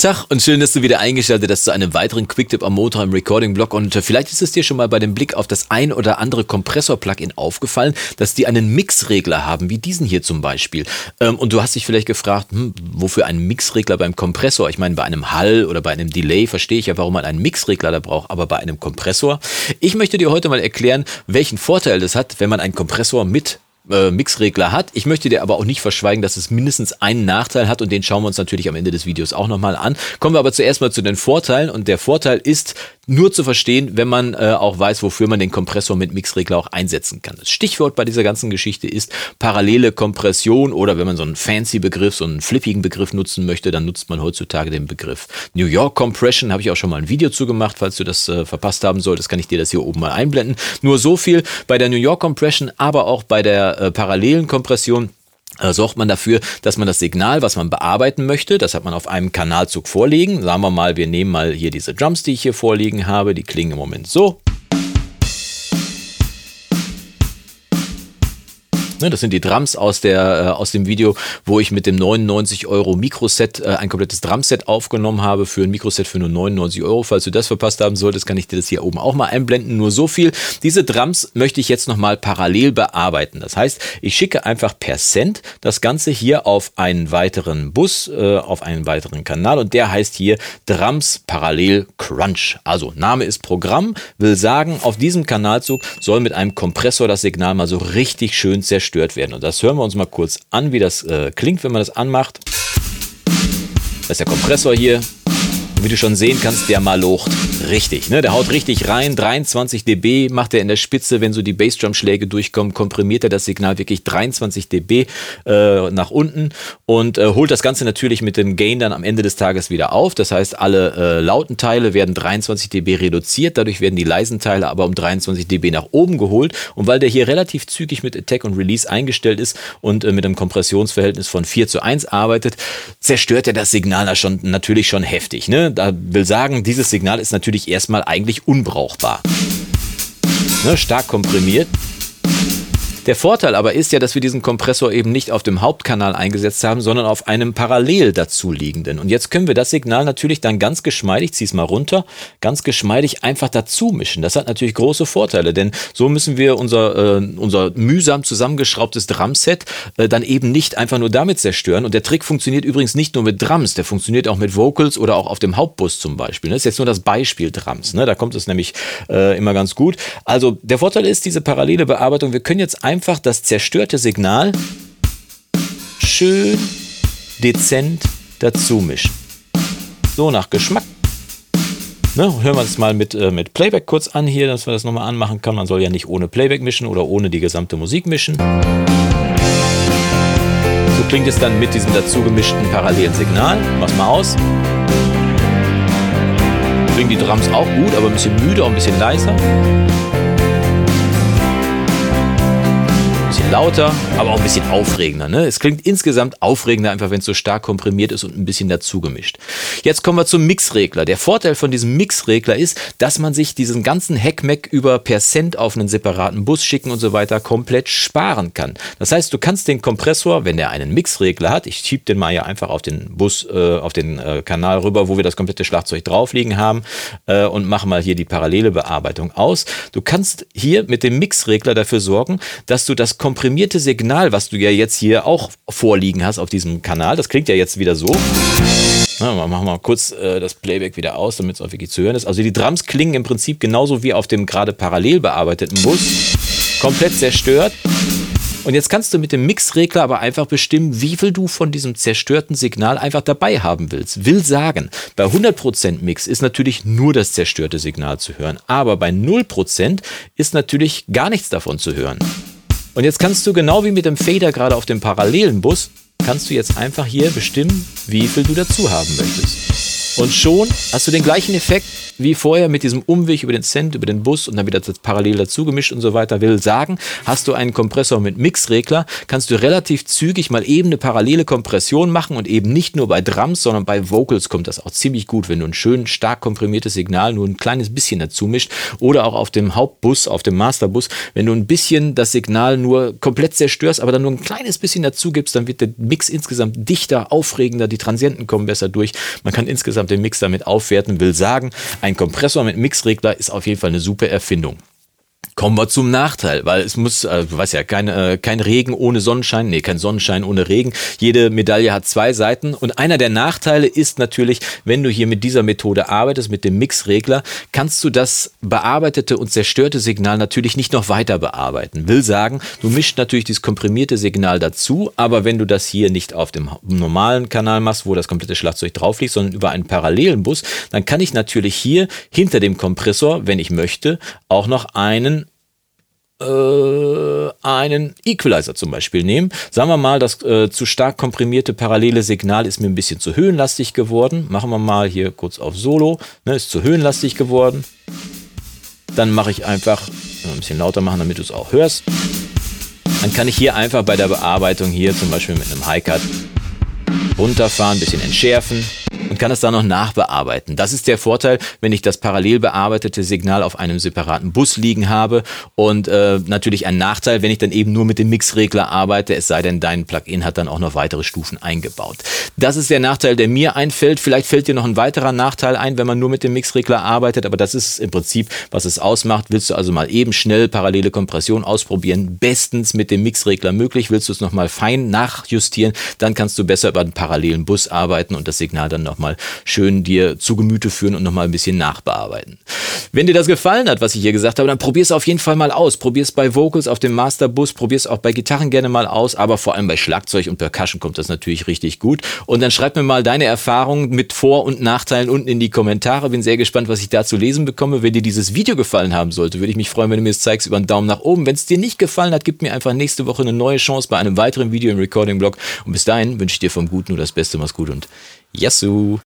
Tag und schön, dass du wieder eingeschaltet hast zu einem weiteren Quicktip am Motor im Recording-Blog. Und äh, vielleicht ist es dir schon mal bei dem Blick auf das ein oder andere Kompressor-Plugin aufgefallen, dass die einen Mixregler haben, wie diesen hier zum Beispiel. Ähm, und du hast dich vielleicht gefragt, hm, wofür ein Mixregler beim Kompressor? Ich meine, bei einem Hall oder bei einem Delay verstehe ich ja, warum man einen Mixregler da braucht, aber bei einem Kompressor. Ich möchte dir heute mal erklären, welchen Vorteil das hat, wenn man einen Kompressor mit äh, Mixregler hat. Ich möchte dir aber auch nicht verschweigen, dass es mindestens einen Nachteil hat und den schauen wir uns natürlich am Ende des Videos auch nochmal an. Kommen wir aber zuerst mal zu den Vorteilen und der Vorteil ist nur zu verstehen, wenn man äh, auch weiß, wofür man den Kompressor mit Mixregler auch einsetzen kann. Das Stichwort bei dieser ganzen Geschichte ist parallele Kompression oder wenn man so einen fancy Begriff, so einen flippigen Begriff nutzen möchte, dann nutzt man heutzutage den Begriff New York Compression. Habe ich auch schon mal ein Video zu gemacht, falls du das äh, verpasst haben solltest, kann ich dir das hier oben mal einblenden. Nur so viel bei der New York Compression, aber auch bei der äh, parallelen Kompression sorgt man dafür, dass man das Signal, was man bearbeiten möchte, das hat man auf einem Kanalzug vorliegen. Sagen wir mal, wir nehmen mal hier diese Drums, die ich hier vorliegen habe, die klingen im Moment so. Ne, das sind die Drums aus, der, äh, aus dem Video, wo ich mit dem 99 Euro Mikroset äh, ein komplettes Drumset aufgenommen habe für ein Mikroset für nur 99 Euro. Falls du das verpasst haben solltest, kann ich dir das hier oben auch mal einblenden. Nur so viel. Diese Drums möchte ich jetzt nochmal parallel bearbeiten. Das heißt, ich schicke einfach per Cent das Ganze hier auf einen weiteren Bus, äh, auf einen weiteren Kanal und der heißt hier Drums Parallel Crunch. Also Name ist Programm, will sagen, auf diesem Kanalzug soll mit einem Kompressor das Signal mal so richtig schön zerstört gestört werden. Und das hören wir uns mal kurz an, wie das äh, klingt, wenn man das anmacht. Das ist der Kompressor hier. Wie du schon sehen kannst, der malocht richtig. Ne? Der haut richtig rein. 23 dB macht er in der Spitze. Wenn so die Bassdrum-Schläge durchkommen, komprimiert er das Signal wirklich 23 dB äh, nach unten und äh, holt das Ganze natürlich mit dem Gain dann am Ende des Tages wieder auf. Das heißt, alle äh, lauten Teile werden 23 dB reduziert. Dadurch werden die leisen Teile aber um 23 dB nach oben geholt. Und weil der hier relativ zügig mit Attack und Release eingestellt ist und äh, mit einem Kompressionsverhältnis von 4 zu 1 arbeitet, zerstört er das Signal schon, natürlich schon heftig. Ne? Da will sagen, dieses Signal ist natürlich erstmal eigentlich unbrauchbar. Ne, stark komprimiert. Der Vorteil aber ist ja, dass wir diesen Kompressor eben nicht auf dem Hauptkanal eingesetzt haben, sondern auf einem parallel dazu liegenden. Und jetzt können wir das Signal natürlich dann ganz geschmeidig, zieh es mal runter, ganz geschmeidig einfach dazu mischen. Das hat natürlich große Vorteile, denn so müssen wir unser, äh, unser mühsam zusammengeschraubtes Drumset äh, dann eben nicht einfach nur damit zerstören. Und der Trick funktioniert übrigens nicht nur mit Drums, der funktioniert auch mit Vocals oder auch auf dem Hauptbus zum Beispiel. Das ist jetzt nur das Beispiel Drums. Ne? Da kommt es nämlich äh, immer ganz gut. Also der Vorteil ist diese parallele Bearbeitung. Wir können jetzt einfach das zerstörte Signal schön dezent dazu mischen. So nach Geschmack. Ne, hören wir es mal mit, äh, mit Playback kurz an hier, dass wir das nochmal anmachen können. Man soll ja nicht ohne Playback mischen oder ohne die gesamte Musik mischen. So klingt es dann mit diesem dazu gemischten parallelen Signal. Mach's mal aus. Klingen die Drums auch gut, aber ein bisschen müde, auch ein bisschen leiser. Lauter, aber auch ein bisschen aufregender. Ne? Es klingt insgesamt aufregender, einfach wenn es so stark komprimiert ist und ein bisschen dazu gemischt. Jetzt kommen wir zum Mixregler. Der Vorteil von diesem Mixregler ist, dass man sich diesen ganzen Heckmeck über per Cent auf einen separaten Bus schicken und so weiter komplett sparen kann. Das heißt, du kannst den Kompressor, wenn der einen Mixregler hat, ich schiebe den mal ja einfach auf den Bus, äh, auf den äh, Kanal rüber, wo wir das komplette Schlagzeug drauf liegen haben äh, und mache mal hier die parallele Bearbeitung aus. Du kannst hier mit dem Mixregler dafür sorgen, dass du das Kompressor komprimierte Signal, was du ja jetzt hier auch vorliegen hast auf diesem Kanal, das klingt ja jetzt wieder so. Na, machen wir mal kurz äh, das Playback wieder aus, damit es auch wirklich zu hören ist. Also die Drums klingen im Prinzip genauso wie auf dem gerade parallel bearbeiteten Bus. Komplett zerstört. Und jetzt kannst du mit dem Mixregler aber einfach bestimmen, wie viel du von diesem zerstörten Signal einfach dabei haben willst. Will sagen, bei 100% Mix ist natürlich nur das zerstörte Signal zu hören, aber bei 0% ist natürlich gar nichts davon zu hören. Und jetzt kannst du genau wie mit dem Fader gerade auf dem parallelen Bus, kannst du jetzt einfach hier bestimmen, wie viel du dazu haben möchtest. Und schon hast du den gleichen Effekt wie vorher mit diesem Umweg über den Cent, über den Bus und dann wieder parallel dazu gemischt und so weiter. Will sagen, hast du einen Kompressor mit Mixregler, kannst du relativ zügig mal eben eine parallele Kompression machen und eben nicht nur bei Drums, sondern bei Vocals kommt das auch ziemlich gut, wenn du ein schön stark komprimiertes Signal nur ein kleines bisschen dazu mischt oder auch auf dem Hauptbus, auf dem Masterbus, wenn du ein bisschen das Signal nur komplett zerstörst, aber dann nur ein kleines bisschen dazu gibst, dann wird der Mix insgesamt dichter, aufregender, die Transienten kommen besser durch. Man kann insgesamt den Mix damit aufwerten, will sagen, ein Kompressor mit Mixregler ist auf jeden Fall eine super Erfindung. Kommen wir zum Nachteil, weil es muss, äh, du weißt ja, kein, äh, kein Regen ohne Sonnenschein, nee, kein Sonnenschein ohne Regen. Jede Medaille hat zwei Seiten und einer der Nachteile ist natürlich, wenn du hier mit dieser Methode arbeitest, mit dem Mixregler, kannst du das bearbeitete und zerstörte Signal natürlich nicht noch weiter bearbeiten. Will sagen, du mischst natürlich dieses komprimierte Signal dazu, aber wenn du das hier nicht auf dem normalen Kanal machst, wo das komplette Schlagzeug drauf liegt, sondern über einen parallelen Bus, dann kann ich natürlich hier hinter dem Kompressor, wenn ich möchte, auch noch einen äh, einen Equalizer zum Beispiel nehmen. Sagen wir mal, das äh, zu stark komprimierte parallele Signal ist mir ein bisschen zu höhenlastig geworden. Machen wir mal hier kurz auf Solo. Ne, ist zu höhenlastig geworden. Dann mache ich einfach ein bisschen lauter machen, damit du es auch hörst. Dann kann ich hier einfach bei der Bearbeitung hier zum Beispiel mit einem High-Cut runterfahren, ein bisschen entschärfen und kann es dann noch nachbearbeiten. Das ist der Vorteil, wenn ich das parallel bearbeitete Signal auf einem separaten Bus liegen habe und äh, natürlich ein Nachteil, wenn ich dann eben nur mit dem Mixregler arbeite, es sei denn, dein Plugin hat dann auch noch weitere Stufen eingebaut. Das ist der Nachteil, der mir einfällt. Vielleicht fällt dir noch ein weiterer Nachteil ein, wenn man nur mit dem Mixregler arbeitet, aber das ist im Prinzip, was es ausmacht. Willst du also mal eben schnell parallele Kompression ausprobieren, bestens mit dem Mixregler möglich. Willst du es nochmal fein nachjustieren, dann kannst du besser über einen parallelen Bus arbeiten und das Signal dann nochmal schön dir zu Gemüte führen und nochmal ein bisschen nachbearbeiten. Wenn dir das gefallen hat, was ich hier gesagt habe, dann probier es auf jeden Fall mal aus. Probier es bei Vocals auf dem Masterbus, probier es auch bei Gitarren gerne mal aus, aber vor allem bei Schlagzeug und Percussion kommt das natürlich richtig gut. Und dann schreib mir mal deine Erfahrungen mit Vor- und Nachteilen unten in die Kommentare. Bin sehr gespannt, was ich da zu lesen bekomme. Wenn dir dieses Video gefallen haben sollte, würde ich mich freuen, wenn du mir es zeigst über einen Daumen nach oben. Wenn es dir nicht gefallen hat, gib mir einfach nächste Woche eine neue Chance bei einem weiteren Video im Recording-Blog. Und bis dahin wünsche ich dir vom Guten nur das Beste. Mach's gut und Yesu!